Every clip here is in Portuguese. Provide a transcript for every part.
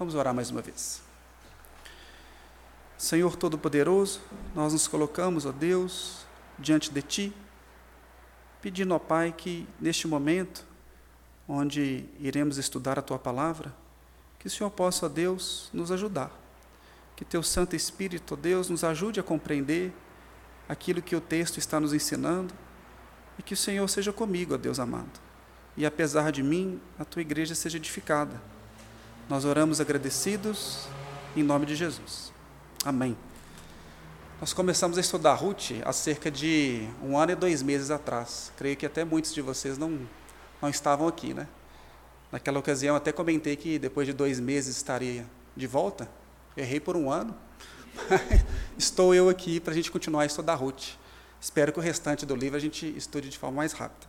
Vamos orar mais uma vez. Senhor Todo-Poderoso, nós nos colocamos, ó Deus, diante de Ti, pedindo, ó Pai, que neste momento, onde iremos estudar a Tua palavra, que o Senhor possa, ó Deus, nos ajudar. Que Teu Santo Espírito, ó Deus, nos ajude a compreender aquilo que o texto está nos ensinando e que o Senhor seja comigo, ó Deus amado. E apesar de mim, a Tua igreja seja edificada nós oramos agradecidos em nome de Jesus. Amém. Nós começamos a estudar Ruth há cerca de um ano e dois meses atrás. Creio que até muitos de vocês não, não estavam aqui, né? Naquela ocasião até comentei que depois de dois meses estaria de volta. Errei por um ano. Estou eu aqui para a gente continuar a estudar Ruth. Espero que o restante do livro a gente estude de forma mais rápida.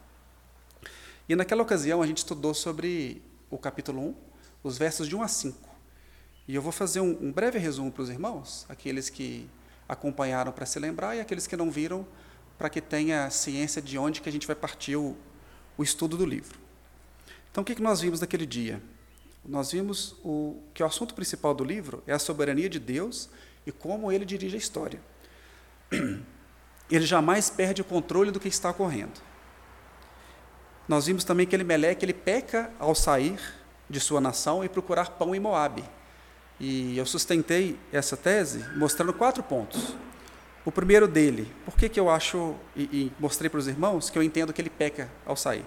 E naquela ocasião a gente estudou sobre o capítulo 1, os versos de 1 a 5. E eu vou fazer um, um breve resumo para os irmãos, aqueles que acompanharam para se lembrar e aqueles que não viram, para que tenha ciência de onde que a gente vai partir o, o estudo do livro. Então, o que, que nós vimos naquele dia? Nós vimos o, que o assunto principal do livro é a soberania de Deus e como ele dirige a história. Ele jamais perde o controle do que está ocorrendo. Nós vimos também que ele Meleque, ele peca ao sair de sua nação e procurar pão em Moabe. E eu sustentei essa tese mostrando quatro pontos. O primeiro dele, por que, que eu acho, e, e mostrei para os irmãos, que eu entendo que ele peca ao sair.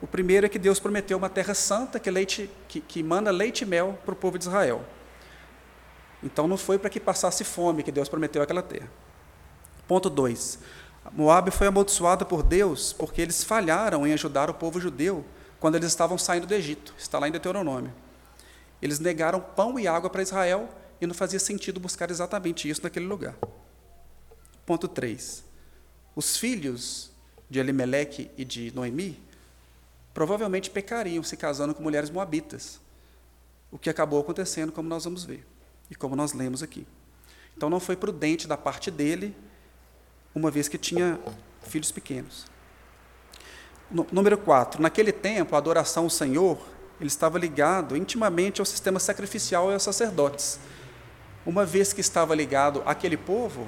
O primeiro é que Deus prometeu uma terra santa que, leite, que, que manda leite e mel para o povo de Israel. Então não foi para que passasse fome que Deus prometeu aquela terra. Ponto 2. Moabe foi amaldiçoada por Deus porque eles falharam em ajudar o povo judeu quando eles estavam saindo do Egito. Está lá em Deuteronômio. Eles negaram pão e água para Israel e não fazia sentido buscar exatamente isso naquele lugar. Ponto 3. Os filhos de Elimeleque e de Noemi provavelmente pecariam se casando com mulheres moabitas, o que acabou acontecendo, como nós vamos ver e como nós lemos aqui. Então não foi prudente da parte dele, uma vez que tinha filhos pequenos. Número 4. Naquele tempo, a adoração ao Senhor ele estava ligado intimamente ao sistema sacrificial e aos sacerdotes. Uma vez que estava ligado àquele povo,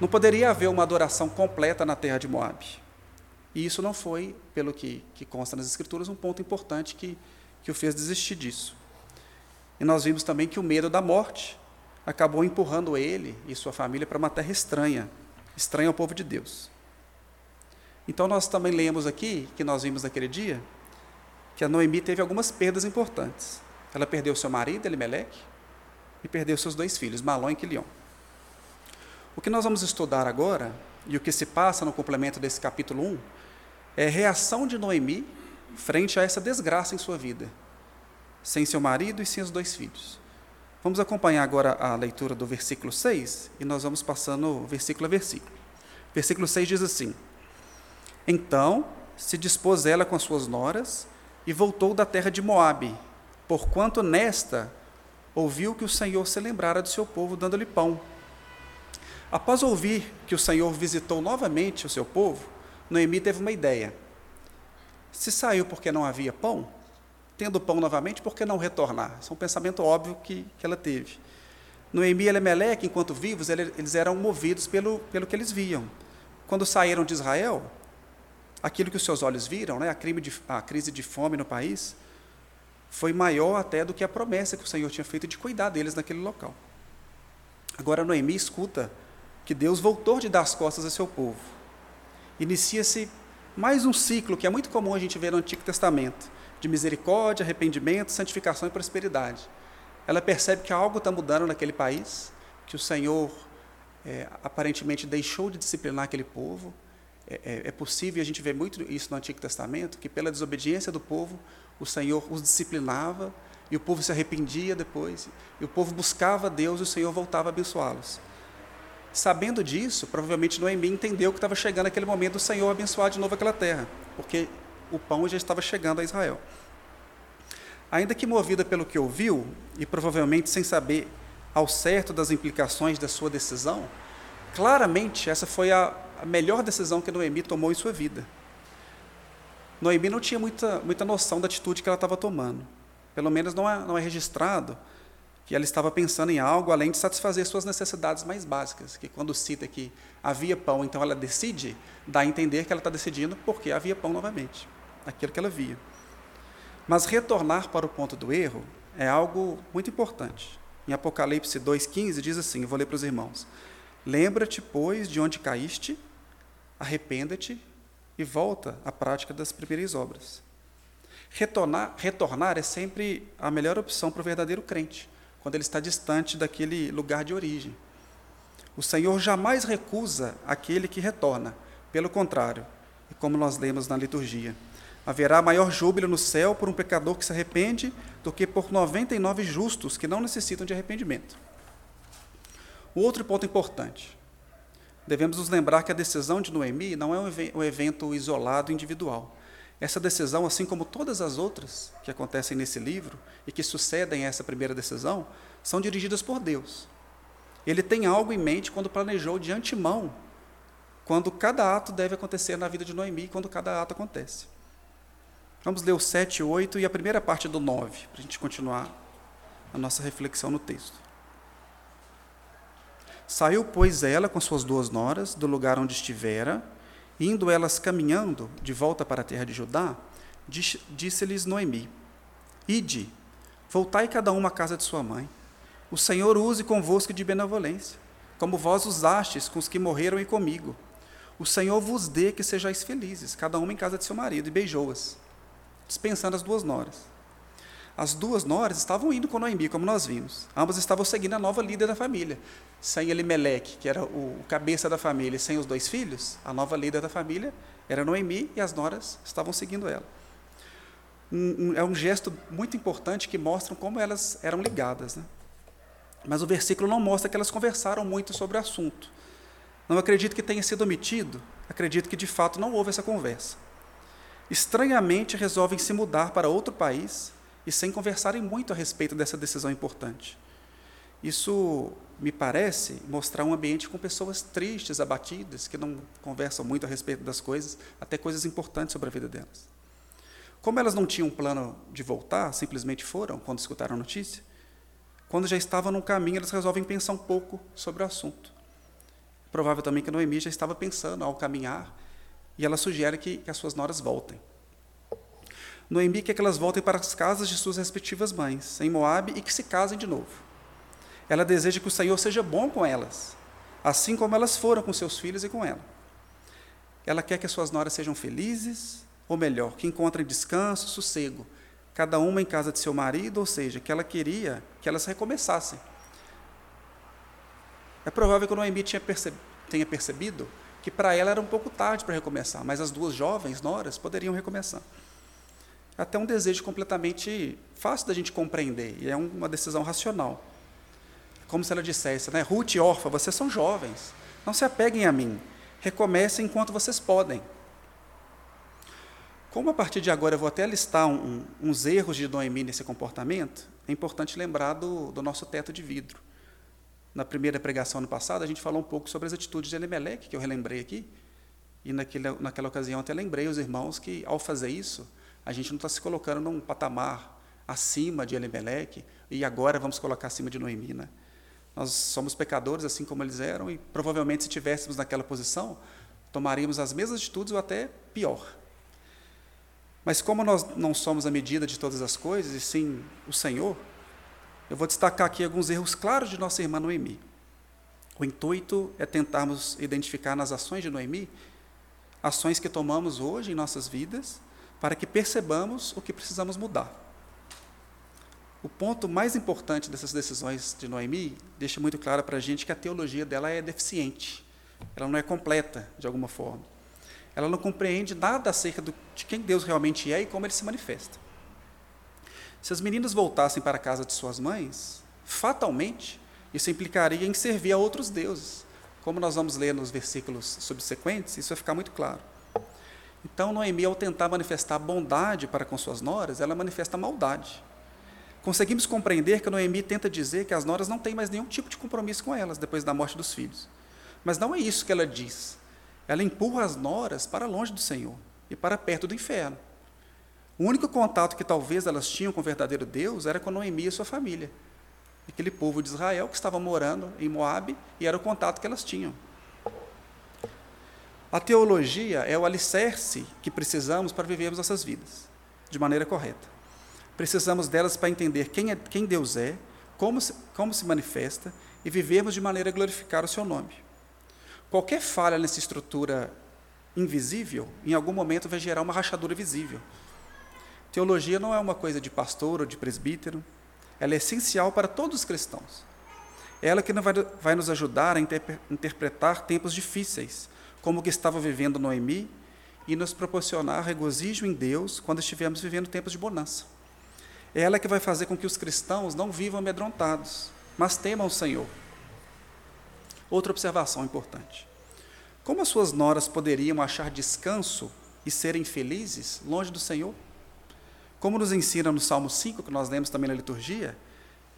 não poderia haver uma adoração completa na terra de Moab. E isso não foi, pelo que, que consta nas Escrituras, um ponto importante que, que o fez desistir disso. E nós vimos também que o medo da morte acabou empurrando ele e sua família para uma terra estranha, estranha ao povo de Deus. Então nós também lemos aqui, que nós vimos naquele dia, que a Noemi teve algumas perdas importantes. Ela perdeu seu marido, Elimeleque, e perdeu seus dois filhos, Malon e Quilion. O que nós vamos estudar agora, e o que se passa no complemento desse capítulo 1, é a reação de Noemi frente a essa desgraça em sua vida, sem seu marido e sem os dois filhos. Vamos acompanhar agora a leitura do versículo 6 e nós vamos passando versículo a versículo. Versículo 6 diz assim: então se dispôs ela com as suas noras e voltou da terra de Moabe, porquanto nesta ouviu que o Senhor se lembrara do seu povo dando-lhe pão. Após ouvir que o Senhor visitou novamente o seu povo, Noemi teve uma ideia. Se saiu porque não havia pão, tendo pão novamente, por que não retornar? Isso é um pensamento óbvio que, que ela teve. Noemi e Elimeleque, enquanto vivos, eles eram movidos pelo, pelo que eles viam. Quando saíram de Israel, aquilo que os seus olhos viram, né, a, de, a crise de fome no país, foi maior até do que a promessa que o Senhor tinha feito de cuidar deles naquele local. Agora Noemi escuta que Deus voltou de dar as costas a seu povo. Inicia-se mais um ciclo que é muito comum a gente ver no Antigo Testamento, de misericórdia, arrependimento, santificação e prosperidade. Ela percebe que algo está mudando naquele país, que o Senhor é, aparentemente deixou de disciplinar aquele povo, é, é, é possível, a gente vê muito isso no Antigo Testamento, que pela desobediência do povo, o Senhor os disciplinava e o povo se arrependia depois, e o povo buscava Deus e o Senhor voltava a abençoá-los. Sabendo disso, provavelmente Noemi entendeu que estava chegando aquele momento do Senhor abençoar de novo aquela terra, porque o pão já estava chegando a Israel. Ainda que movida pelo que ouviu, e provavelmente sem saber ao certo das implicações da sua decisão, claramente essa foi a, a melhor decisão que Noemi tomou em sua vida. Noemi não tinha muita, muita noção da atitude que ela estava tomando. Pelo menos não é, não é registrado que ela estava pensando em algo além de satisfazer suas necessidades mais básicas, que quando cita que havia pão, então ela decide, dá a entender que ela está decidindo porque havia pão novamente, aquilo que ela via. Mas retornar para o ponto do erro é algo muito importante. Em Apocalipse 2,15 diz assim: eu vou ler para os irmãos. Lembra-te, pois, de onde caíste, arrependa-te e volta à prática das primeiras obras. Retornar, retornar é sempre a melhor opção para o verdadeiro crente, quando ele está distante daquele lugar de origem. O Senhor jamais recusa aquele que retorna, pelo contrário, e como nós lemos na liturgia, haverá maior júbilo no céu por um pecador que se arrepende do que por 99 justos que não necessitam de arrependimento. O outro ponto importante. Devemos nos lembrar que a decisão de Noemi não é um evento isolado individual. Essa decisão, assim como todas as outras que acontecem nesse livro e que sucedem a essa primeira decisão, são dirigidas por Deus. Ele tem algo em mente quando planejou de antemão quando cada ato deve acontecer na vida de Noemi, quando cada ato acontece. Vamos ler o 7, 8 e a primeira parte do 9, para a gente continuar a nossa reflexão no texto. Saiu, pois, ela com suas duas noras do lugar onde estivera, indo elas caminhando de volta para a terra de Judá, disse-lhes Noemi: Ide, voltai cada uma à casa de sua mãe. O Senhor use convosco de benevolência, como vós usastes com os que morreram e comigo. O Senhor vos dê que sejais felizes, cada uma em casa de seu marido, e beijou-as dispensando as duas noras. As duas noras estavam indo com Noemi, como nós vimos. Ambas estavam seguindo a nova líder da família. Sem Elimelec, que era o cabeça da família, e sem os dois filhos, a nova líder da família era Noemi e as noras estavam seguindo ela. Um, um, é um gesto muito importante que mostra como elas eram ligadas. Né? Mas o versículo não mostra que elas conversaram muito sobre o assunto. Não acredito que tenha sido omitido, acredito que de fato não houve essa conversa estranhamente resolvem se mudar para outro país e sem conversarem muito a respeito dessa decisão importante. Isso me parece mostrar um ambiente com pessoas tristes, abatidas, que não conversam muito a respeito das coisas, até coisas importantes sobre a vida delas. Como elas não tinham plano de voltar, simplesmente foram quando escutaram a notícia, quando já estavam no caminho, elas resolvem pensar um pouco sobre o assunto. Provável também que Noemi já estava pensando ao caminhar e ela sugere que, que as suas noras voltem. Noemi quer que elas voltem para as casas de suas respectivas mães, em Moabe, e que se casem de novo. Ela deseja que o Senhor seja bom com elas, assim como elas foram com seus filhos e com ela. Ela quer que as suas noras sejam felizes, ou melhor, que encontrem descanso, sossego, cada uma em casa de seu marido, ou seja, que ela queria que elas recomeçassem. É provável que Noemi tenha percebido que para ela era um pouco tarde para recomeçar, mas as duas jovens noras poderiam recomeçar. Até um desejo completamente fácil da gente compreender, e é uma decisão racional. Como se ela dissesse, né, Ruth e Orfa, vocês são jovens, não se apeguem a mim, recomecem enquanto vocês podem. Como a partir de agora eu vou até listar um, um, uns erros de Noemi nesse comportamento, é importante lembrar do, do nosso teto de vidro na primeira pregação ano passado, a gente falou um pouco sobre as atitudes de Elimelec, que eu relembrei aqui. E naquele, naquela ocasião até lembrei os irmãos que, ao fazer isso, a gente não está se colocando num patamar acima de Elimelec e agora vamos colocar acima de Noemi. Né? Nós somos pecadores assim como eles eram e provavelmente se estivéssemos naquela posição, tomaríamos as mesmas atitudes ou até pior. Mas como nós não somos a medida de todas as coisas, e sim o Senhor, eu vou destacar aqui alguns erros claros de nossa irmã Noemi. O intuito é tentarmos identificar nas ações de Noemi ações que tomamos hoje em nossas vidas para que percebamos o que precisamos mudar. O ponto mais importante dessas decisões de Noemi deixa muito claro para a gente que a teologia dela é deficiente, ela não é completa de alguma forma. Ela não compreende nada acerca do, de quem Deus realmente é e como ele se manifesta. Se as meninas voltassem para a casa de suas mães, fatalmente isso implicaria em servir a outros deuses. Como nós vamos ler nos versículos subsequentes, isso vai ficar muito claro. Então, Noemi, ao tentar manifestar bondade para com suas noras, ela manifesta maldade. Conseguimos compreender que Noemi tenta dizer que as noras não têm mais nenhum tipo de compromisso com elas depois da morte dos filhos. Mas não é isso que ela diz. Ela empurra as noras para longe do Senhor e para perto do inferno. O único contato que talvez elas tinham com o verdadeiro Deus era com Noemi e sua família. aquele povo de Israel que estava morando em Moabe e era o contato que elas tinham. A teologia é o alicerce que precisamos para vivermos essas vidas de maneira correta. Precisamos delas para entender quem, é, quem Deus é, como se, como se manifesta e vivermos de maneira a glorificar o seu nome. Qualquer falha nessa estrutura invisível, em algum momento vai gerar uma rachadura visível. Teologia não é uma coisa de pastor ou de presbítero, ela é essencial para todos os cristãos. Ela que vai, vai nos ajudar a interpretar tempos difíceis, como que estava vivendo Noemi, e nos proporcionar regozijo em Deus quando estivermos vivendo tempos de bonança. É ela que vai fazer com que os cristãos não vivam amedrontados, mas temam o Senhor. Outra observação importante. Como as suas noras poderiam achar descanso e serem felizes longe do Senhor? Como nos ensina no Salmo 5, que nós lemos também na liturgia,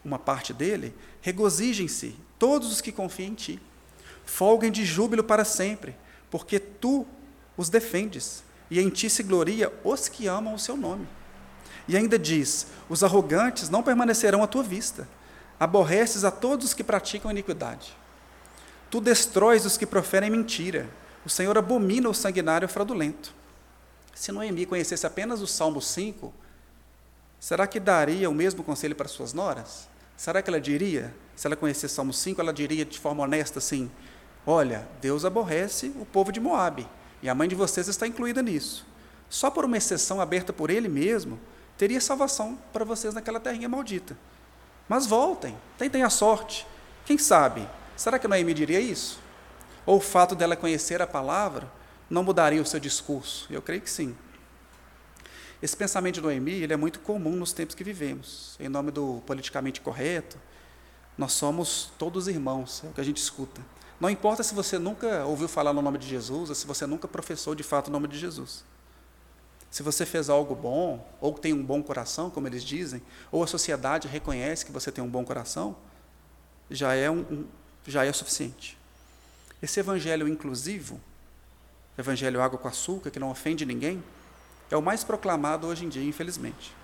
uma parte dele, regozijem-se todos os que confiam em ti. Folguem de júbilo para sempre, porque tu os defendes, e em ti se gloria os que amam o seu nome. E ainda diz: os arrogantes não permanecerão à tua vista, aborreces a todos os que praticam iniquidade. Tu destróis os que proferem mentira, o Senhor abomina o sanguinário fraudulento. Se Noemi conhecesse apenas o Salmo 5, será que daria o mesmo conselho para suas noras? Será que ela diria, se ela conhecesse o Salmo 5, ela diria de forma honesta assim: Olha, Deus aborrece o povo de Moabe, e a mãe de vocês está incluída nisso. Só por uma exceção aberta por ele mesmo, teria salvação para vocês naquela terrinha maldita. Mas voltem, tentem a sorte. Quem sabe? Será que Noemi diria isso? Ou o fato dela conhecer a palavra não mudaria o seu discurso? Eu creio que sim. Esse pensamento de Noemi ele é muito comum nos tempos que vivemos. Em nome do politicamente correto, nós somos todos irmãos, é o que a gente escuta. Não importa se você nunca ouviu falar no nome de Jesus, ou se você nunca professou de fato o nome de Jesus. Se você fez algo bom, ou tem um bom coração, como eles dizem, ou a sociedade reconhece que você tem um bom coração, já é, um, um já é suficiente. Esse evangelho inclusivo, evangelho água com açúcar, que não ofende ninguém, é o mais proclamado hoje em dia, infelizmente.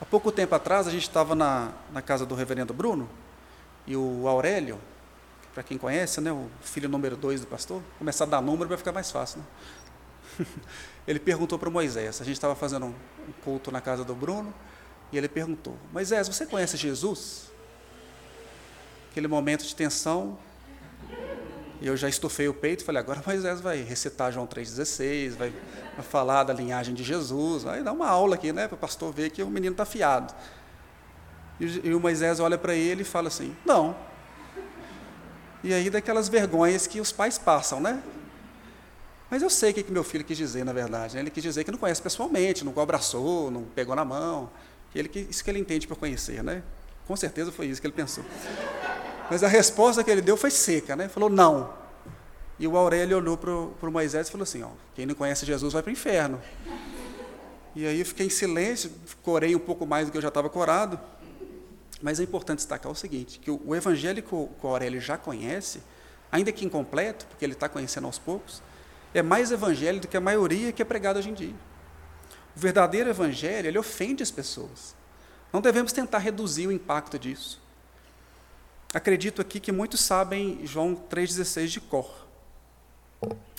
Há pouco tempo atrás, a gente estava na, na casa do reverendo Bruno, e o Aurélio, para quem conhece, né, o filho número dois do pastor, começar a dar número vai ficar mais fácil. Né? ele perguntou para Moisés, a gente estava fazendo um culto na casa do Bruno, e ele perguntou, Moisés, você conhece Jesus? Aquele momento de tensão, e eu já estufei o peito e falei, agora Moisés vai recitar João 3,16, vai, falar da linhagem de Jesus, vai dar uma aula aqui, né, para o pastor ver que o menino está fiado. E, e o Moisés olha para ele e fala assim, não, e aí daquelas vergonhas que os pais passam, né? Mas eu sei o que, que meu filho quis dizer, na verdade. Né? Ele quis dizer que não conhece pessoalmente, nunca abraçou, não pegou na mão. Ele, isso que ele entende por conhecer, né? Com certeza foi isso que ele pensou. Mas a resposta que ele deu foi seca, né? Falou não. E o Aurélio olhou para o Moisés e falou assim: ó, quem não conhece Jesus vai para o inferno. E aí eu fiquei em silêncio, corei um pouco mais do que eu já estava corado. Mas é importante destacar o seguinte, que o evangelho que o Aurélio já conhece, ainda que incompleto, porque ele está conhecendo aos poucos, é mais evangelho do que a maioria que é pregado hoje em dia. O verdadeiro evangelho, ele ofende as pessoas. Não devemos tentar reduzir o impacto disso. Acredito aqui que muitos sabem João 3,16 de cor,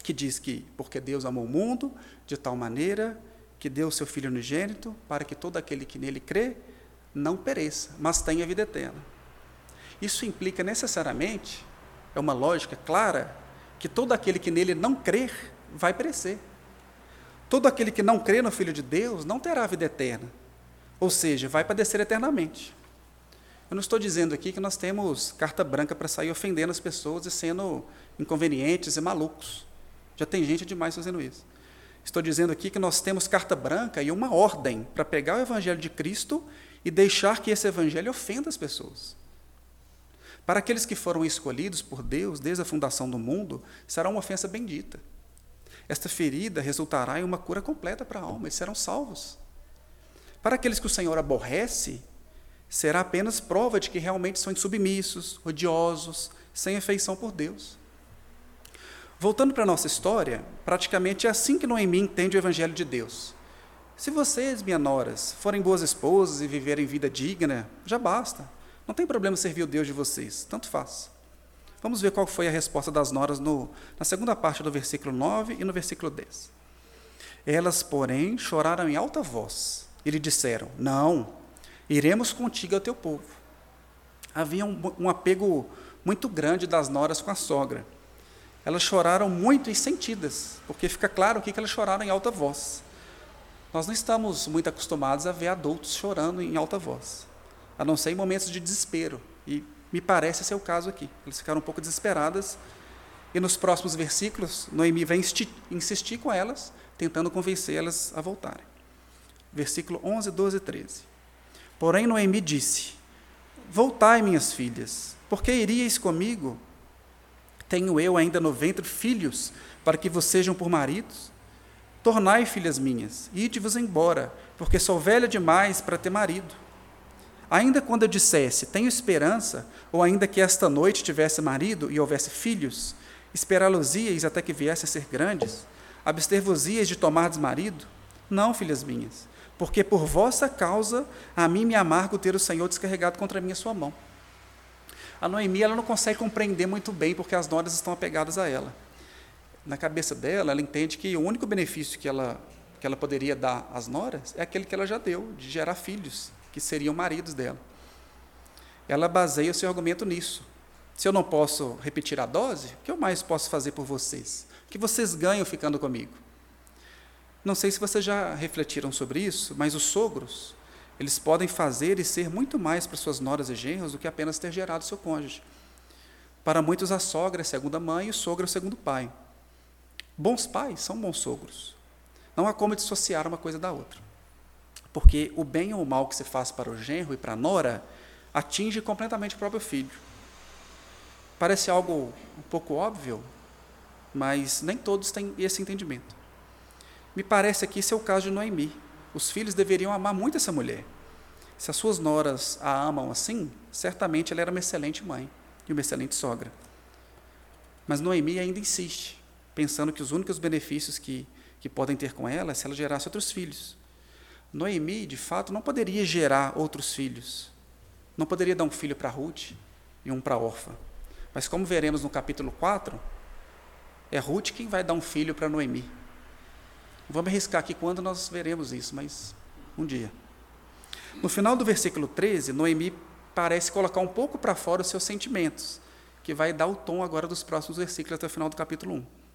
que diz que, porque Deus amou o mundo de tal maneira que deu o seu Filho unigênito, para que todo aquele que nele crê não pereça, mas tenha vida eterna. Isso implica necessariamente, é uma lógica clara, que todo aquele que nele não crer vai perecer. Todo aquele que não crê no Filho de Deus não terá vida eterna, ou seja, vai padecer eternamente. Eu não estou dizendo aqui que nós temos carta branca para sair ofendendo as pessoas e sendo inconvenientes e malucos. Já tem gente demais fazendo isso. Estou dizendo aqui que nós temos carta branca e uma ordem para pegar o Evangelho de Cristo e deixar que esse evangelho ofenda as pessoas. Para aqueles que foram escolhidos por Deus desde a fundação do mundo, será uma ofensa bendita. Esta ferida resultará em uma cura completa para a alma, e serão salvos. Para aqueles que o Senhor aborrece, será apenas prova de que realmente são insubmissos, odiosos, sem afeição por Deus. Voltando para a nossa história, praticamente é assim que Noemi entende o Evangelho de Deus. Se vocês, minhas noras, forem boas esposas e viverem vida digna, já basta. Não tem problema servir o Deus de vocês, tanto faz. Vamos ver qual foi a resposta das noras no, na segunda parte do versículo 9 e no versículo 10. Elas, porém, choraram em alta voz e lhe disseram: Não, iremos contigo ao teu povo. Havia um, um apego muito grande das noras com a sogra. Elas choraram muito e sentidas, porque fica claro aqui que elas choraram em alta voz. Nós não estamos muito acostumados a ver adultos chorando em alta voz, a não ser em momentos de desespero. E me parece ser o caso aqui. Elas ficaram um pouco desesperadas. E nos próximos versículos, Noemi vai insistir com elas, tentando convencê-las a voltarem. Versículo 11, 12 e 13. Porém, Noemi disse: Voltai, minhas filhas, porque iríeis comigo? Tenho eu ainda no ventre filhos, para que vos sejam por maridos? Tornai, filhas minhas, ide-vos embora, porque sou velha demais para ter marido. Ainda quando eu dissesse, tenho esperança, ou ainda que esta noite tivesse marido e houvesse filhos, esperá-los-íeis até que viessem a ser grandes, abster-vos-íeis de tomardes marido? Não, filhas minhas, porque por vossa causa a mim me amargo ter o Senhor descarregado contra mim a sua mão. A Noemi ela não consegue compreender muito bem porque as noras estão apegadas a ela na cabeça dela, ela entende que o único benefício que ela, que ela poderia dar às noras é aquele que ela já deu, de gerar filhos, que seriam maridos dela. Ela baseia o seu argumento nisso. Se eu não posso repetir a dose, o que eu mais posso fazer por vocês? O que vocês ganham ficando comigo? Não sei se vocês já refletiram sobre isso, mas os sogros, eles podem fazer e ser muito mais para suas noras e genros do que apenas ter gerado seu cônjuge. Para muitos, a sogra é segunda mãe e o sogro é o segundo pai. Bons pais são bons sogros. Não há como dissociar uma coisa da outra. Porque o bem ou o mal que se faz para o genro e para a nora atinge completamente o próprio filho. Parece algo um pouco óbvio, mas nem todos têm esse entendimento. Me parece aqui ser o caso de Noemi. Os filhos deveriam amar muito essa mulher. Se as suas noras a amam assim, certamente ela era uma excelente mãe e uma excelente sogra. Mas Noemi ainda insiste pensando que os únicos benefícios que, que podem ter com ela é se ela gerasse outros filhos. Noemi, de fato, não poderia gerar outros filhos. Não poderia dar um filho para Ruth e um para Orfa. Mas como veremos no capítulo 4, é Ruth quem vai dar um filho para Noemi. Vamos arriscar aqui quando nós veremos isso, mas um dia. No final do versículo 13, Noemi parece colocar um pouco para fora os seus sentimentos, que vai dar o tom agora dos próximos versículos até o final do capítulo 1.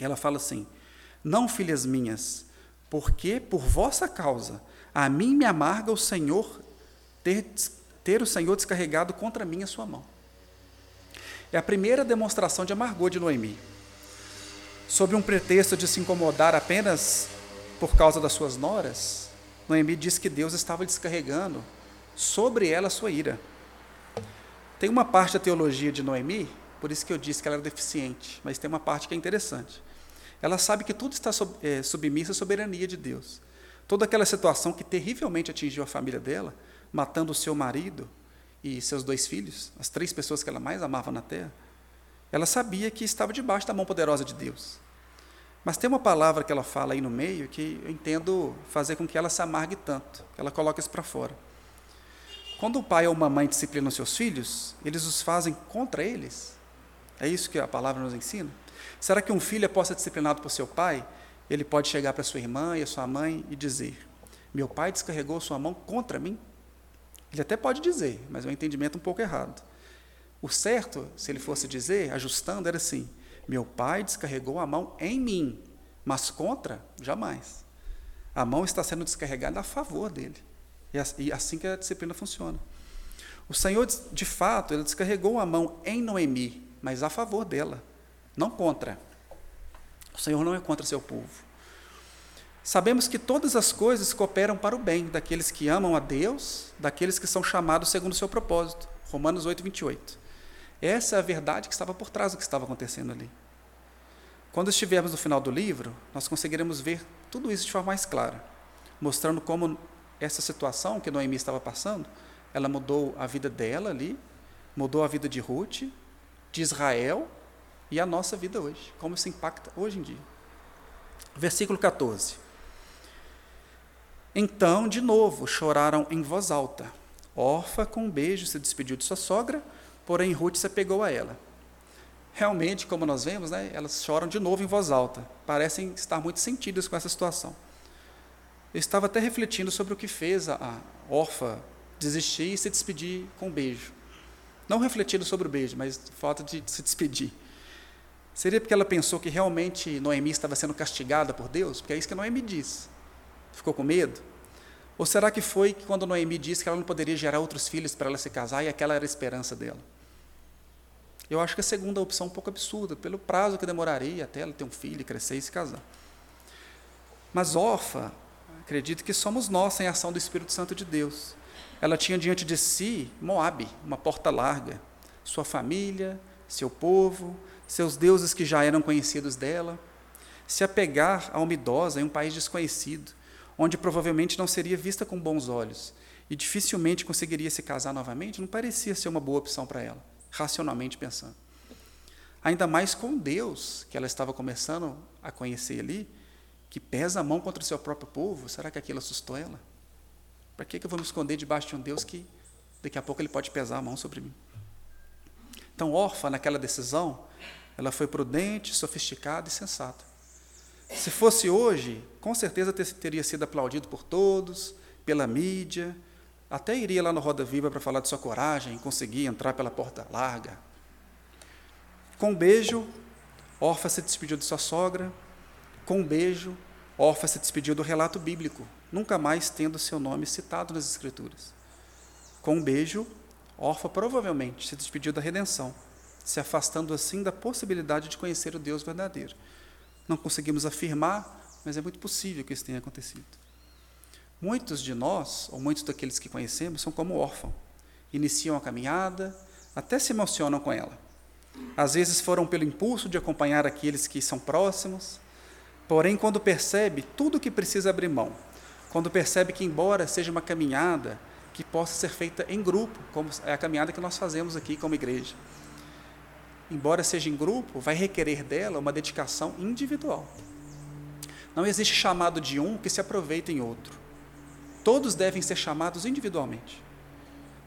Ela fala assim: Não, filhas minhas, porque por vossa causa a mim me amarga o Senhor ter, ter o Senhor descarregado contra mim a sua mão. É a primeira demonstração de amargor de Noemi. Sob um pretexto de se incomodar apenas por causa das suas noras, Noemi diz que Deus estava descarregando sobre ela a sua ira. Tem uma parte da teologia de Noemi, por isso que eu disse que ela era deficiente, mas tem uma parte que é interessante. Ela sabe que tudo está sob, é, submisso à soberania de Deus. Toda aquela situação que terrivelmente atingiu a família dela, matando o seu marido e seus dois filhos, as três pessoas que ela mais amava na terra, ela sabia que estava debaixo da mão poderosa de Deus. Mas tem uma palavra que ela fala aí no meio que eu entendo fazer com que ela se amargue tanto, que ela coloque isso para fora. Quando o pai ou uma mãe disciplinam seus filhos, eles os fazem contra eles. É isso que a palavra nos ensina? Será que um filho após ser disciplinado por seu pai, ele pode chegar para sua irmã e a sua mãe e dizer: Meu pai descarregou sua mão contra mim? Ele até pode dizer, mas é um entendimento um pouco errado. O certo, se ele fosse dizer, ajustando, era assim: Meu pai descarregou a mão em mim, mas contra, jamais. A mão está sendo descarregada a favor dele. E assim que a disciplina funciona. O Senhor, de fato, ele descarregou a mão em Noemi, mas a favor dela não contra. O Senhor não é contra seu povo. Sabemos que todas as coisas cooperam para o bem daqueles que amam a Deus, daqueles que são chamados segundo o seu propósito. Romanos 8, 28. Essa é a verdade que estava por trás do que estava acontecendo ali. Quando estivermos no final do livro, nós conseguiremos ver tudo isso de forma mais clara, mostrando como essa situação que Noemi estava passando, ela mudou a vida dela ali, mudou a vida de Ruth, de Israel e a nossa vida hoje, como isso impacta hoje em dia. Versículo 14. Então, de novo, choraram em voz alta. Orfa, com um beijo, se despediu de sua sogra, porém Ruth se apegou a ela. Realmente, como nós vemos, né, elas choram de novo em voz alta. Parecem estar muito sentidas com essa situação. Eu estava até refletindo sobre o que fez a Orfa desistir e se despedir com um beijo. Não refletindo sobre o beijo, mas fato de se despedir. Seria porque ela pensou que realmente Noemi estava sendo castigada por Deus? Porque é isso que Noemi diz. Ficou com medo? Ou será que foi que quando Noemi disse que ela não poderia gerar outros filhos para ela se casar e aquela era a esperança dela? Eu acho que a segunda opção é um pouco absurda, pelo prazo que demoraria até ela ter um filho, crescer e se casar. Mas Orfa, acredito que somos nós em ação do Espírito Santo de Deus. Ela tinha diante de si Moabe, uma porta larga, sua família, seu povo, seus deuses que já eram conhecidos dela, se apegar a uma idosa em um país desconhecido, onde provavelmente não seria vista com bons olhos e dificilmente conseguiria se casar novamente, não parecia ser uma boa opção para ela, racionalmente pensando. Ainda mais com Deus, que ela estava começando a conhecer ali, que pesa a mão contra o seu próprio povo, será que aquilo assustou ela? Para que eu vou me esconder debaixo de um Deus que daqui a pouco ele pode pesar a mão sobre mim? Então, órfã naquela decisão, ela foi prudente, sofisticada e sensata. Se fosse hoje, com certeza teria sido aplaudido por todos, pela mídia, até iria lá no Roda Viva para falar de sua coragem, conseguir entrar pela porta larga. Com um beijo, Orfa se despediu de sua sogra. Com um beijo, Orfa se despediu do relato bíblico, nunca mais tendo seu nome citado nas Escrituras. Com um beijo, Orfa provavelmente se despediu da redenção se afastando assim da possibilidade de conhecer o Deus verdadeiro. Não conseguimos afirmar, mas é muito possível que isso tenha acontecido. Muitos de nós, ou muitos daqueles que conhecemos, são como órfãos. Iniciam a caminhada, até se emocionam com ela. Às vezes foram pelo impulso de acompanhar aqueles que são próximos, porém, quando percebe tudo o que precisa abrir mão, quando percebe que, embora seja uma caminhada que possa ser feita em grupo, como é a caminhada que nós fazemos aqui como igreja, embora seja em grupo, vai requerer dela uma dedicação individual. Não existe chamado de um que se aproveite em outro. Todos devem ser chamados individualmente.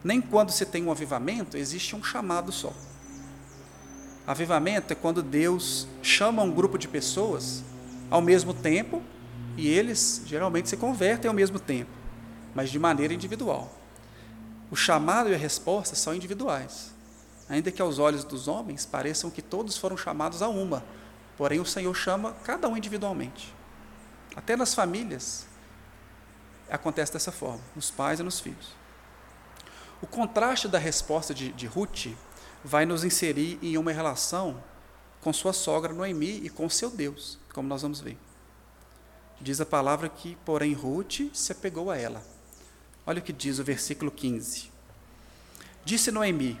Nem quando se tem um avivamento existe um chamado só. Avivamento é quando Deus chama um grupo de pessoas ao mesmo tempo e eles geralmente se convertem ao mesmo tempo, mas de maneira individual. O chamado e a resposta são individuais ainda que aos olhos dos homens pareçam que todos foram chamados a uma, porém o Senhor chama cada um individualmente. Até nas famílias acontece dessa forma, nos pais e nos filhos. O contraste da resposta de, de Ruth vai nos inserir em uma relação com sua sogra Noemi e com seu Deus, como nós vamos ver. Diz a palavra que, porém, Ruth se apegou a ela. Olha o que diz o versículo 15. Disse Noemi: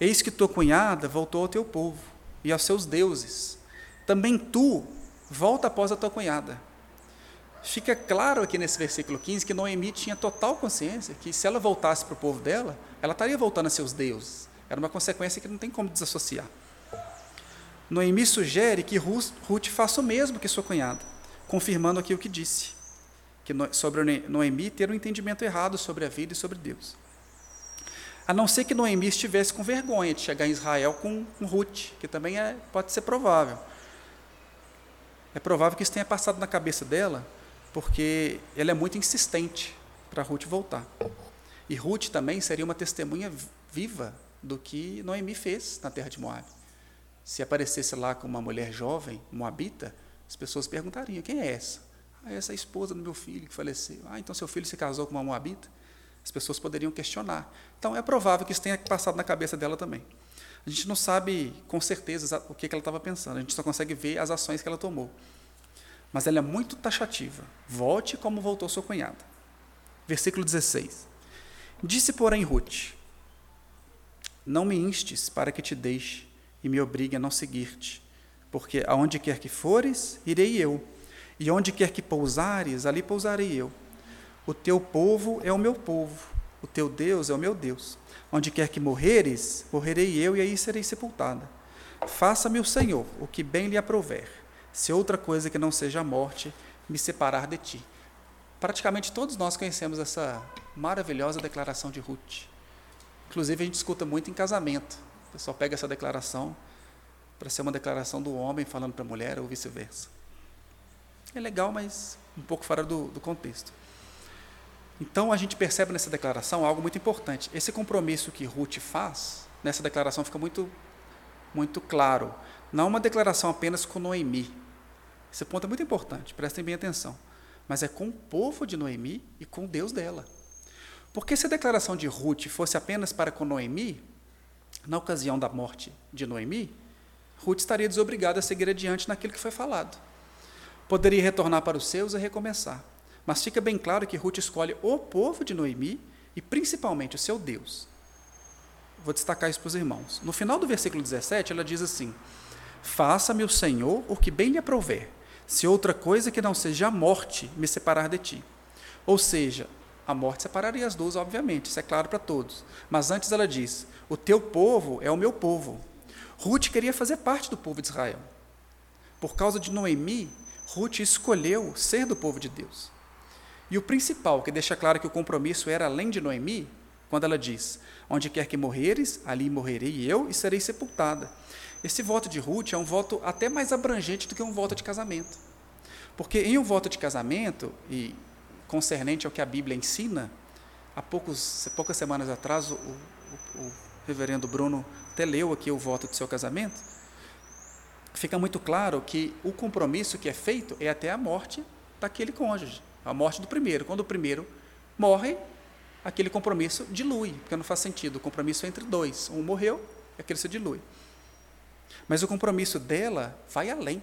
Eis que tua cunhada voltou ao teu povo e aos seus deuses. Também tu volta após a tua cunhada. Fica claro aqui nesse versículo 15 que Noemi tinha total consciência que se ela voltasse para o povo dela, ela estaria voltando a seus deuses. Era uma consequência que não tem como desassociar. Noemi sugere que Ruth faça o mesmo que sua cunhada, confirmando aqui o que disse, que sobre Noemi ter um entendimento errado sobre a vida e sobre Deus. A não ser que Noemi estivesse com vergonha de chegar em Israel com, com Ruth, que também é, pode ser provável. É provável que isso tenha passado na cabeça dela, porque ela é muito insistente para Ruth voltar. E Ruth também seria uma testemunha viva do que Noemi fez na terra de Moab. Se aparecesse lá com uma mulher jovem, moabita, as pessoas perguntariam: quem é essa? Ah, essa é a esposa do meu filho que faleceu. Ah, então seu filho se casou com uma moabita? As pessoas poderiam questionar. Então, é provável que isso tenha passado na cabeça dela também. A gente não sabe com certeza o que ela estava pensando, a gente só consegue ver as ações que ela tomou. Mas ela é muito taxativa. Volte como voltou sua cunhada. Versículo 16. Disse, porém, Ruth: Não me instes para que te deixe e me obrigue a não seguir-te, porque aonde quer que fores, irei eu, e onde quer que pousares, ali pousarei eu. O teu povo é o meu povo, o teu Deus é o meu Deus. Onde quer que morreres, morrerei eu e aí serei sepultada. Faça-me o Senhor o que bem lhe aprouver, se outra coisa que não seja a morte me separar de ti. Praticamente todos nós conhecemos essa maravilhosa declaração de Ruth. Inclusive, a gente escuta muito em casamento. O pessoal pega essa declaração para ser uma declaração do homem falando para a mulher ou vice-versa. É legal, mas um pouco fora do, do contexto. Então, a gente percebe nessa declaração algo muito importante. Esse compromisso que Ruth faz, nessa declaração fica muito, muito claro. Não uma declaração apenas com Noemi. Esse ponto é muito importante, prestem bem atenção mas é com o povo de Noemi e com Deus dela. Porque se a declaração de Ruth fosse apenas para com Noemi, na ocasião da morte de Noemi, Ruth estaria desobrigada a seguir adiante naquilo que foi falado. Poderia retornar para os seus e recomeçar. Mas fica bem claro que Ruth escolhe o povo de Noemi e principalmente o seu Deus. Vou destacar isso para os irmãos. No final do versículo 17, ela diz assim: Faça-me o Senhor o que bem lhe aprouver se outra coisa que não seja a morte me separar de ti. Ou seja, a morte separaria as duas, obviamente, isso é claro para todos. Mas antes ela diz: O teu povo é o meu povo. Ruth queria fazer parte do povo de Israel. Por causa de Noemi, Ruth escolheu ser do povo de Deus. E o principal, que deixa claro que o compromisso era além de Noemi, quando ela diz: Onde quer que morreres, ali morrerei eu e serei sepultada. Esse voto de Ruth é um voto até mais abrangente do que um voto de casamento. Porque em um voto de casamento, e concernente ao que a Bíblia ensina, há poucos, poucas semanas atrás, o, o, o reverendo Bruno até leu aqui o voto do seu casamento, fica muito claro que o compromisso que é feito é até a morte daquele cônjuge, a morte do primeiro. Quando o primeiro morre, aquele compromisso dilui, porque não faz sentido. O compromisso é entre dois. Um morreu, aquele se dilui. Mas o compromisso dela vai além.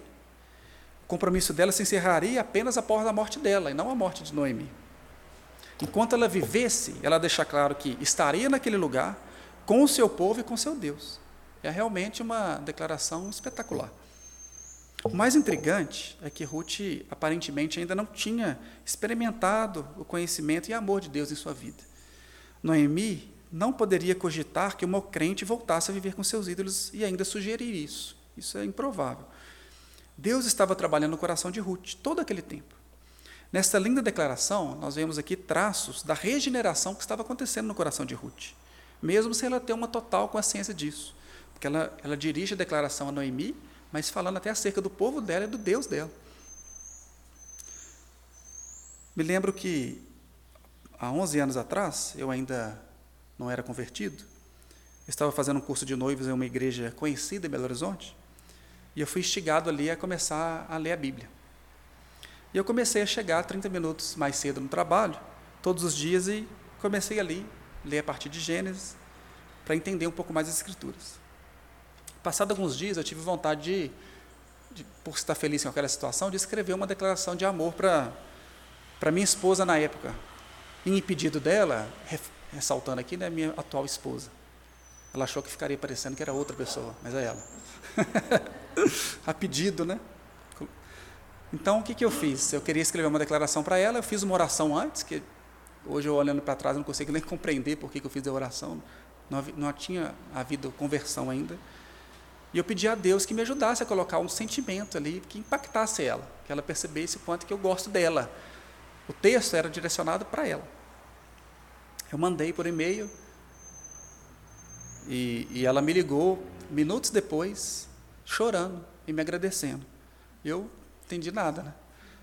O compromisso dela se encerraria apenas após a morte dela, e não a morte de Noemi. Enquanto ela vivesse, ela deixa claro que estaria naquele lugar com o seu povo e com seu Deus. É realmente uma declaração espetacular. O mais intrigante é que Ruth aparentemente ainda não tinha experimentado o conhecimento e amor de Deus em sua vida. Noemi não poderia cogitar que uma crente voltasse a viver com seus ídolos e ainda sugerir isso. Isso é improvável. Deus estava trabalhando no coração de Ruth todo aquele tempo. Nesta linda declaração, nós vemos aqui traços da regeneração que estava acontecendo no coração de Ruth, mesmo sem ela ter uma total consciência disso. Porque ela, ela dirige a declaração a Noemi, mas falando até acerca do povo dela e do Deus dela. Me lembro que há 11 anos atrás, eu ainda não era convertido. estava fazendo um curso de noivos em uma igreja conhecida em Belo Horizonte. E eu fui instigado ali a começar a ler a Bíblia. E eu comecei a chegar 30 minutos mais cedo no trabalho, todos os dias, e comecei ali, ler a partir de Gênesis, para entender um pouco mais as Escrituras. Passado alguns dias, eu tive vontade de, de, por estar feliz com aquela situação, de escrever uma declaração de amor para minha esposa na época. em pedido dela, ressaltando aqui, né, minha atual esposa. Ela achou que ficaria parecendo que era outra pessoa, mas é ela. a pedido, né? Então, o que, que eu fiz? Eu queria escrever uma declaração para ela, eu fiz uma oração antes, que hoje eu olhando para trás não consigo nem compreender por que, eu fiz a oração, não, não tinha havido conversão ainda. E eu pedi a Deus que me ajudasse a colocar um sentimento ali que impactasse ela, que ela percebesse o quanto que eu gosto dela. O texto era direcionado para ela. Eu mandei por e-mail e, e ela me ligou minutos depois, chorando e me agradecendo. Eu entendi nada, né?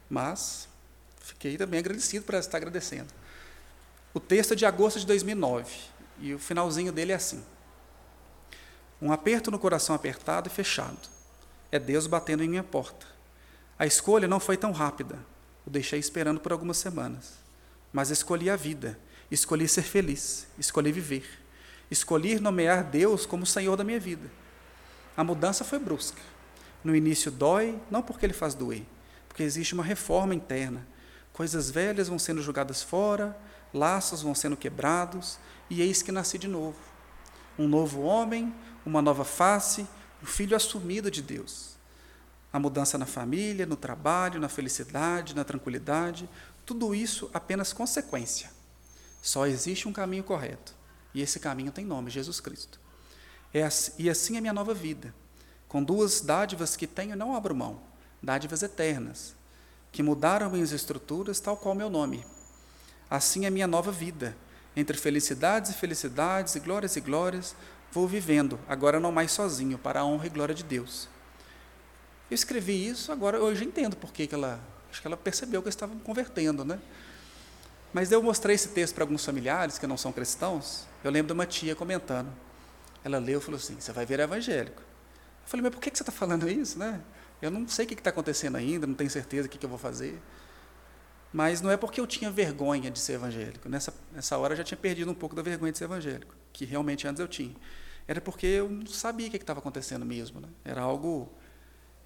mas fiquei também agradecido por ela estar agradecendo. O texto é de agosto de 2009 e o finalzinho dele é assim: Um aperto no coração apertado e fechado. É Deus batendo em minha porta. A escolha não foi tão rápida. O deixei esperando por algumas semanas, mas escolhi a vida Escolhi ser feliz, escolhi viver, escolhi nomear Deus como Senhor da minha vida. A mudança foi brusca. No início dói, não porque Ele faz doer, porque existe uma reforma interna. Coisas velhas vão sendo jogadas fora, laços vão sendo quebrados, e eis que nasci de novo. Um novo homem, uma nova face, um filho assumido de Deus. A mudança na família, no trabalho, na felicidade, na tranquilidade, tudo isso apenas consequência só existe um caminho correto. E esse caminho tem nome, Jesus Cristo. É assim, e assim é minha nova vida. Com duas dádivas que tenho, não abro mão. Dádivas eternas. que mudaram minhas estruturas, tal qual meu nome. Assim é minha nova vida. Entre felicidades e felicidades, e glórias e glórias, vou vivendo, agora não mais sozinho, para a honra e glória de Deus. Eu escrevi isso, agora hoje entendo por que ela. Acho que ela percebeu que eu estava me convertendo, né? Mas eu mostrei esse texto para alguns familiares que não são cristãos. Eu lembro de uma tia comentando. Ela leu e falou assim: Você vai ver evangélico. Eu falei: Mas por que você está falando isso, né? Eu não sei o que está acontecendo ainda, não tenho certeza o que, eu vou fazer. Mas não é porque eu tinha vergonha de ser evangélico. Nessa, nessa hora eu já tinha perdido um pouco da vergonha de ser evangélico, que realmente antes eu tinha. Era porque eu não sabia o que estava acontecendo mesmo. Né? Era algo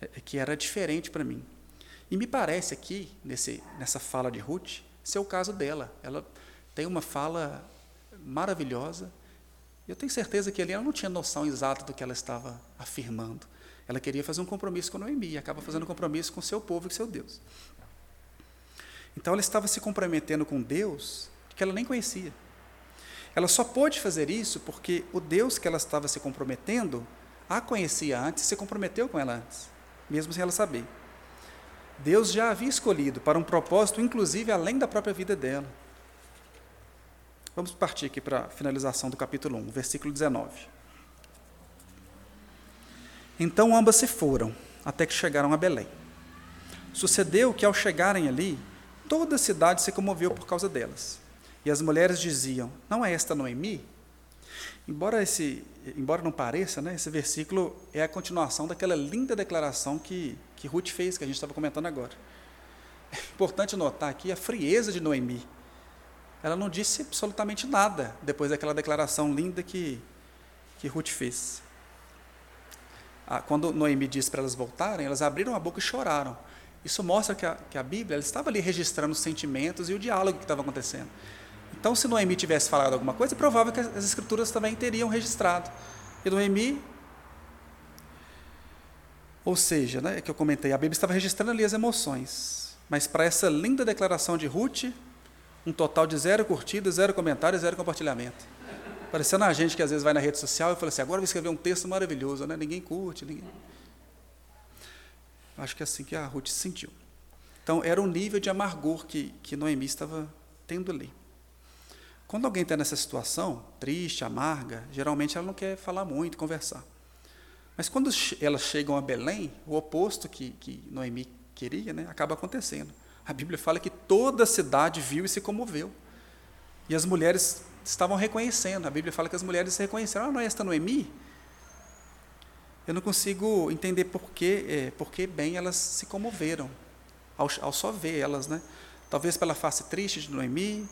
é, que era diferente para mim. E me parece aqui, nesse, nessa fala de Ruth, ser o caso dela. Ela tem uma fala maravilhosa. Eu tenho certeza que ali ela não tinha noção exata do que ela estava afirmando. Ela queria fazer um compromisso com Noemi e acaba fazendo um compromisso com seu povo e com seu Deus. Então ela estava se comprometendo com Deus que ela nem conhecia. Ela só pôde fazer isso porque o Deus que ela estava se comprometendo a conhecia antes e se comprometeu com ela antes, mesmo sem ela saber. Deus já havia escolhido para um propósito, inclusive além da própria vida dela. Vamos partir aqui para a finalização do capítulo 1, versículo 19. Então ambas se foram, até que chegaram a Belém. Sucedeu que, ao chegarem ali, Toda a cidade se comoveu por causa delas. E as mulheres diziam: Não é esta Noemi? Embora, esse, embora não pareça, né, esse versículo é a continuação daquela linda declaração que, que Ruth fez, que a gente estava comentando agora. É importante notar aqui a frieza de Noemi. Ela não disse absolutamente nada depois daquela declaração linda que, que Ruth fez. Ah, quando Noemi disse para elas voltarem, elas abriram a boca e choraram. Isso mostra que a, que a Bíblia estava ali registrando os sentimentos e o diálogo que estava acontecendo. Então, se Noemi tivesse falado alguma coisa, é provável que as escrituras também teriam registrado. E Noemi, ou seja, né, que eu comentei, a Bíblia estava registrando ali as emoções. Mas para essa linda declaração de Ruth, um total de zero curtidas, zero comentários, zero compartilhamento. Parecendo a gente que às vezes vai na rede social e fala assim, agora vou escrever um texto maravilhoso, né? ninguém curte, ninguém... Acho que é assim que a Ruth se sentiu. Então, era o nível de amargor que, que Noemi estava tendo ali. Quando alguém está nessa situação, triste, amarga, geralmente ela não quer falar muito, conversar. Mas quando elas chegam a Belém, o oposto que, que Noemi queria, né, acaba acontecendo. A Bíblia fala que toda a cidade viu e se comoveu. E as mulheres estavam reconhecendo. A Bíblia fala que as mulheres reconheceram. Ah, não é esta Noemi? Eu não consigo entender por que, é, por que bem elas se comoveram ao, ao só ver elas, né? Talvez pela face triste de Noemi,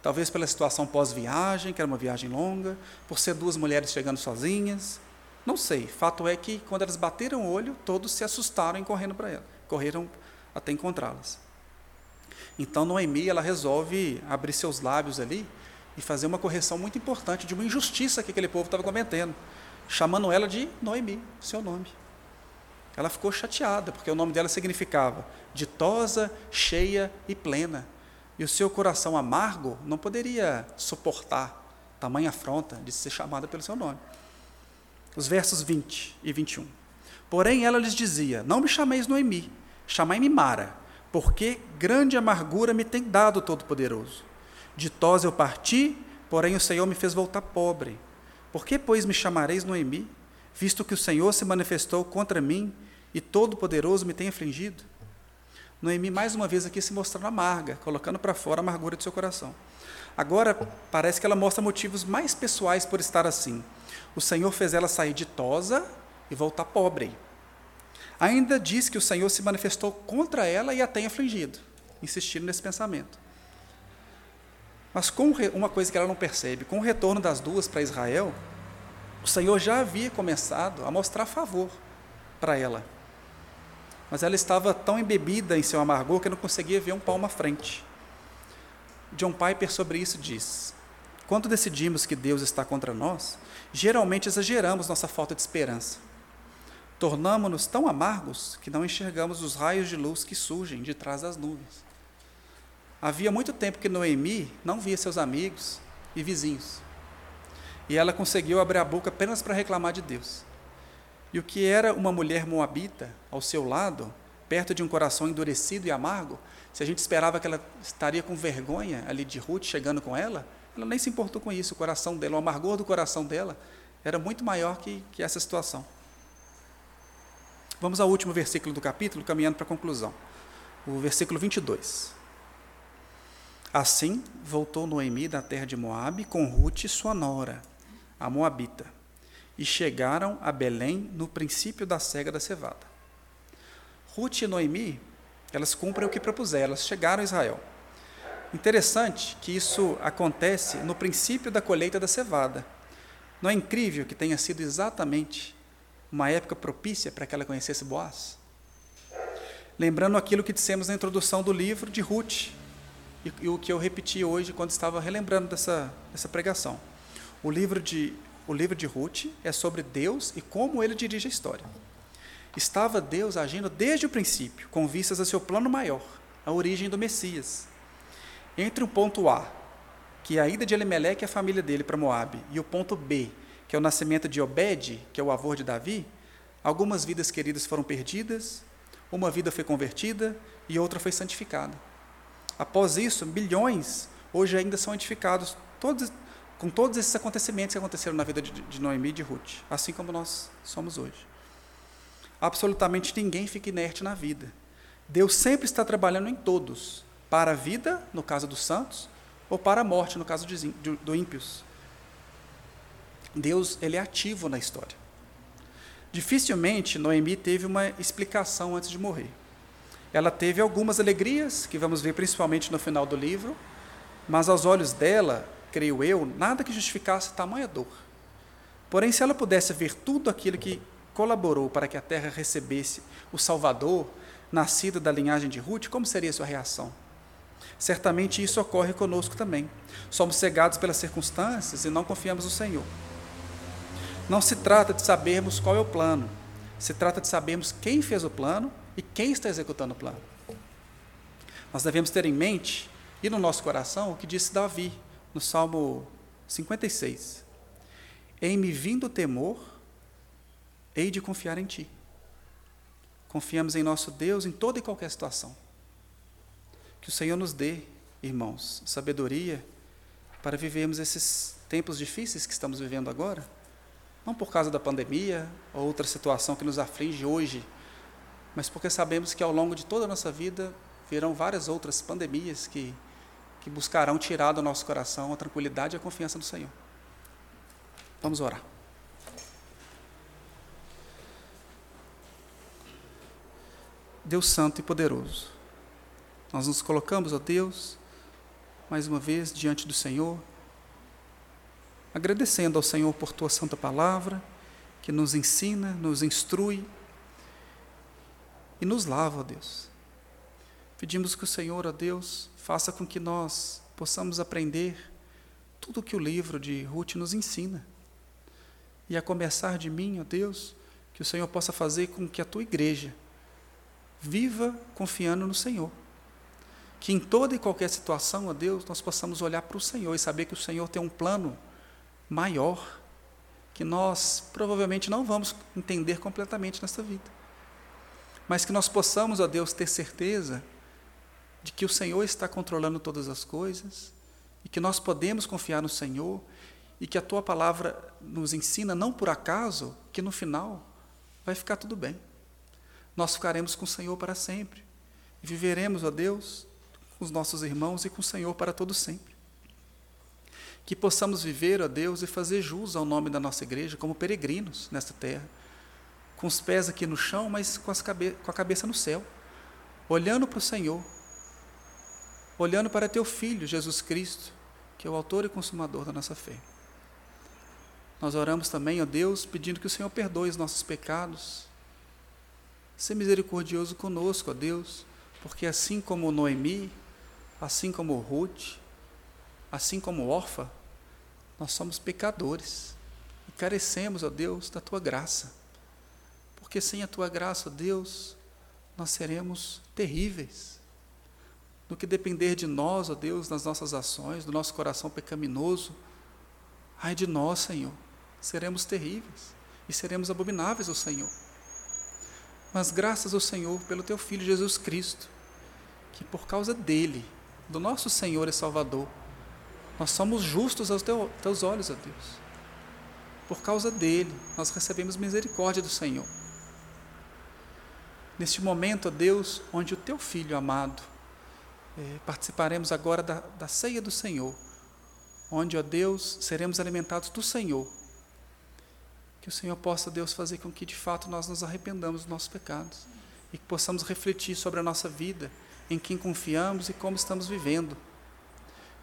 talvez pela situação pós-viagem, que era uma viagem longa, por ser duas mulheres chegando sozinhas. Não sei. Fato é que quando elas bateram o olho, todos se assustaram e correndo para ela, correram até encontrá-las. Então Noemi ela resolve abrir seus lábios ali e fazer uma correção muito importante de uma injustiça que aquele povo estava cometendo chamando ela de Noemi, seu nome. Ela ficou chateada, porque o nome dela significava ditosa, cheia e plena. E o seu coração amargo não poderia suportar tamanha afronta de ser chamada pelo seu nome. Os versos 20 e 21. Porém, ela lhes dizia: Não me chameis Noemi, chamai-me Mara, porque grande amargura me tem dado o Todo-Poderoso. Ditosa eu parti, porém o Senhor me fez voltar pobre. Por que, pois, me chamareis Noemi, visto que o Senhor se manifestou contra mim e Todo-Poderoso me tem afligido? Noemi, mais uma vez, aqui se mostrando amarga, colocando para fora a amargura de seu coração. Agora, parece que ela mostra motivos mais pessoais por estar assim. O Senhor fez ela sair ditosa e voltar pobre. Ainda diz que o Senhor se manifestou contra ela e a tem afligido, insistindo nesse pensamento. Mas com uma coisa que ela não percebe, com o retorno das duas para Israel, o Senhor já havia começado a mostrar favor para ela. Mas ela estava tão embebida em seu amargor que não conseguia ver um palmo à frente. John Piper sobre isso diz: Quando decidimos que Deus está contra nós, geralmente exageramos nossa falta de esperança. Tornamos-nos tão amargos que não enxergamos os raios de luz que surgem de trás das nuvens. Havia muito tempo que Noemi não via seus amigos e vizinhos. E ela conseguiu abrir a boca apenas para reclamar de Deus. E o que era uma mulher moabita ao seu lado perto de um coração endurecido e amargo, se a gente esperava que ela estaria com vergonha ali de Ruth chegando com ela, ela nem se importou com isso. O coração dela, o amargor do coração dela era muito maior que, que essa situação. Vamos ao último versículo do capítulo, caminhando para a conclusão. O versículo 22. Assim voltou Noemi da terra de Moabe com Ruth sua nora, a moabita, e chegaram a Belém no princípio da cega da cevada. Ruth e Noemi, elas cumprem o que propuseram, elas chegaram a Israel. Interessante que isso acontece no princípio da colheita da cevada. Não é incrível que tenha sido exatamente uma época propícia para que ela conhecesse Boaz? Lembrando aquilo que dissemos na introdução do livro de Ruth, e, e o que eu repeti hoje quando estava relembrando dessa, dessa pregação. O livro, de, o livro de Ruth é sobre Deus e como ele dirige a história. Estava Deus agindo desde o princípio, com vistas a seu plano maior, a origem do Messias. Entre o ponto A, que é a ida de Elimelec e a família dele para Moabe, e o ponto B, que é o nascimento de Obed, que é o avô de Davi, algumas vidas queridas foram perdidas, uma vida foi convertida e outra foi santificada. Após isso, milhões hoje ainda são edificados, todos, com todos esses acontecimentos que aconteceram na vida de, de Noemi e de Ruth, assim como nós somos hoje. Absolutamente ninguém fica inerte na vida. Deus sempre está trabalhando em todos, para a vida, no caso dos santos, ou para a morte, no caso de, do, do ímpios. Deus ele é ativo na história. Dificilmente Noemi teve uma explicação antes de morrer. Ela teve algumas alegrias, que vamos ver principalmente no final do livro, mas aos olhos dela, creio eu, nada que justificasse tamanha dor. Porém, se ela pudesse ver tudo aquilo que colaborou para que a terra recebesse o Salvador, nascido da linhagem de Ruth, como seria sua reação? Certamente isso ocorre conosco também. Somos cegados pelas circunstâncias e não confiamos no Senhor. Não se trata de sabermos qual é o plano, se trata de sabermos quem fez o plano e quem está executando o plano. Nós devemos ter em mente e no nosso coração o que disse Davi no Salmo 56. Em me vindo temor, hei de confiar em Ti. Confiamos em nosso Deus em toda e qualquer situação. Que o Senhor nos dê, irmãos, sabedoria para vivermos esses tempos difíceis que estamos vivendo agora, não por causa da pandemia ou outra situação que nos aflige hoje mas porque sabemos que ao longo de toda a nossa vida virão várias outras pandemias que, que buscarão tirar do nosso coração a tranquilidade e a confiança no Senhor. Vamos orar. Deus Santo e Poderoso, nós nos colocamos, ó Deus, mais uma vez diante do Senhor, agradecendo ao Senhor por Tua Santa Palavra, que nos ensina, nos instrui, e nos lava, ó Deus. Pedimos que o Senhor, ó Deus, faça com que nós possamos aprender tudo o que o livro de Ruth nos ensina. E a começar de mim, ó Deus, que o Senhor possa fazer com que a tua igreja viva confiando no Senhor. Que em toda e qualquer situação, ó Deus, nós possamos olhar para o Senhor e saber que o Senhor tem um plano maior que nós provavelmente não vamos entender completamente nesta vida mas que nós possamos, ó Deus, ter certeza de que o Senhor está controlando todas as coisas e que nós podemos confiar no Senhor e que a tua palavra nos ensina, não por acaso, que no final vai ficar tudo bem. Nós ficaremos com o Senhor para sempre e viveremos, ó Deus, com os nossos irmãos e com o Senhor para todo sempre. Que possamos viver, ó Deus, e fazer jus ao nome da nossa igreja como peregrinos nesta terra com os pés aqui no chão, mas com, cabe com a cabeça no céu, olhando para o Senhor, olhando para teu Filho, Jesus Cristo, que é o autor e consumador da nossa fé. Nós oramos também, ó Deus, pedindo que o Senhor perdoe os nossos pecados. Ser misericordioso conosco, ó Deus, porque assim como Noemi, assim como Ruth, assim como Orfa, nós somos pecadores e carecemos, ó Deus, da tua graça. Porque sem a tua graça, Deus, nós seremos terríveis. No que depender de nós, ó Deus, nas nossas ações, do nosso coração pecaminoso, ai de nós, Senhor, seremos terríveis e seremos abomináveis ao Senhor. Mas graças ao Senhor pelo teu Filho Jesus Cristo, que por causa dele, do nosso Senhor e Salvador, nós somos justos aos teus olhos, ó Deus. Por causa dele, nós recebemos misericórdia do Senhor. Neste momento, ó Deus, onde o teu Filho amado, eh, participaremos agora da, da ceia do Senhor, onde, ó Deus, seremos alimentados do Senhor que o Senhor possa, Deus, fazer com que de fato nós nos arrependamos dos nossos pecados e que possamos refletir sobre a nossa vida, em quem confiamos e como estamos vivendo.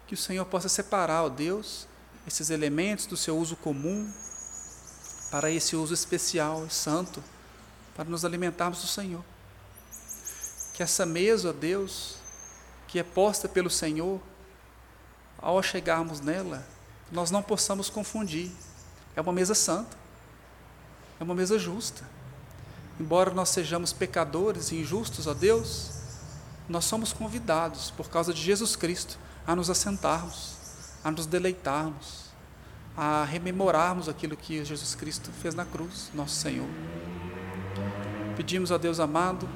Que o Senhor possa separar, ó Deus, esses elementos do seu uso comum para esse uso especial e santo, para nos alimentarmos do Senhor. Que essa mesa, Deus, que é posta pelo Senhor, ao chegarmos nela, nós não possamos confundir. É uma mesa santa é uma mesa justa. Embora nós sejamos pecadores e injustos a Deus, nós somos convidados, por causa de Jesus Cristo, a nos assentarmos, a nos deleitarmos, a rememorarmos aquilo que Jesus Cristo fez na cruz, nosso Senhor. Pedimos a Deus amado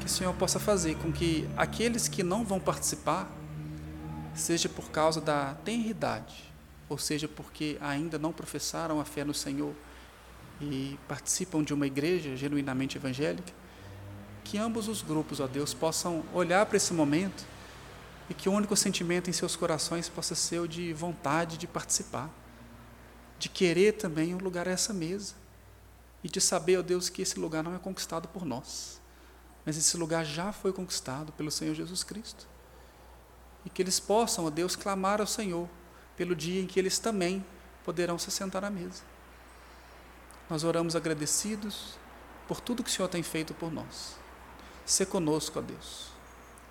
que o Senhor possa fazer com que aqueles que não vão participar, seja por causa da tenridade, ou seja porque ainda não professaram a fé no Senhor, e participam de uma igreja genuinamente evangélica, que ambos os grupos, ó Deus, possam olhar para esse momento e que o único sentimento em seus corações possa ser o de vontade de participar, de querer também um lugar a essa mesa e de saber, ó Deus, que esse lugar não é conquistado por nós, mas esse lugar já foi conquistado pelo Senhor Jesus Cristo. E que eles possam, ó Deus, clamar ao Senhor pelo dia em que eles também poderão se sentar à mesa. Nós oramos agradecidos por tudo que o Senhor tem feito por nós. Se conosco, ó Deus.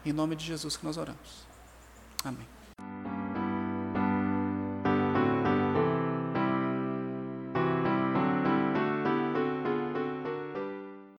Em nome de Jesus que nós oramos. Amém.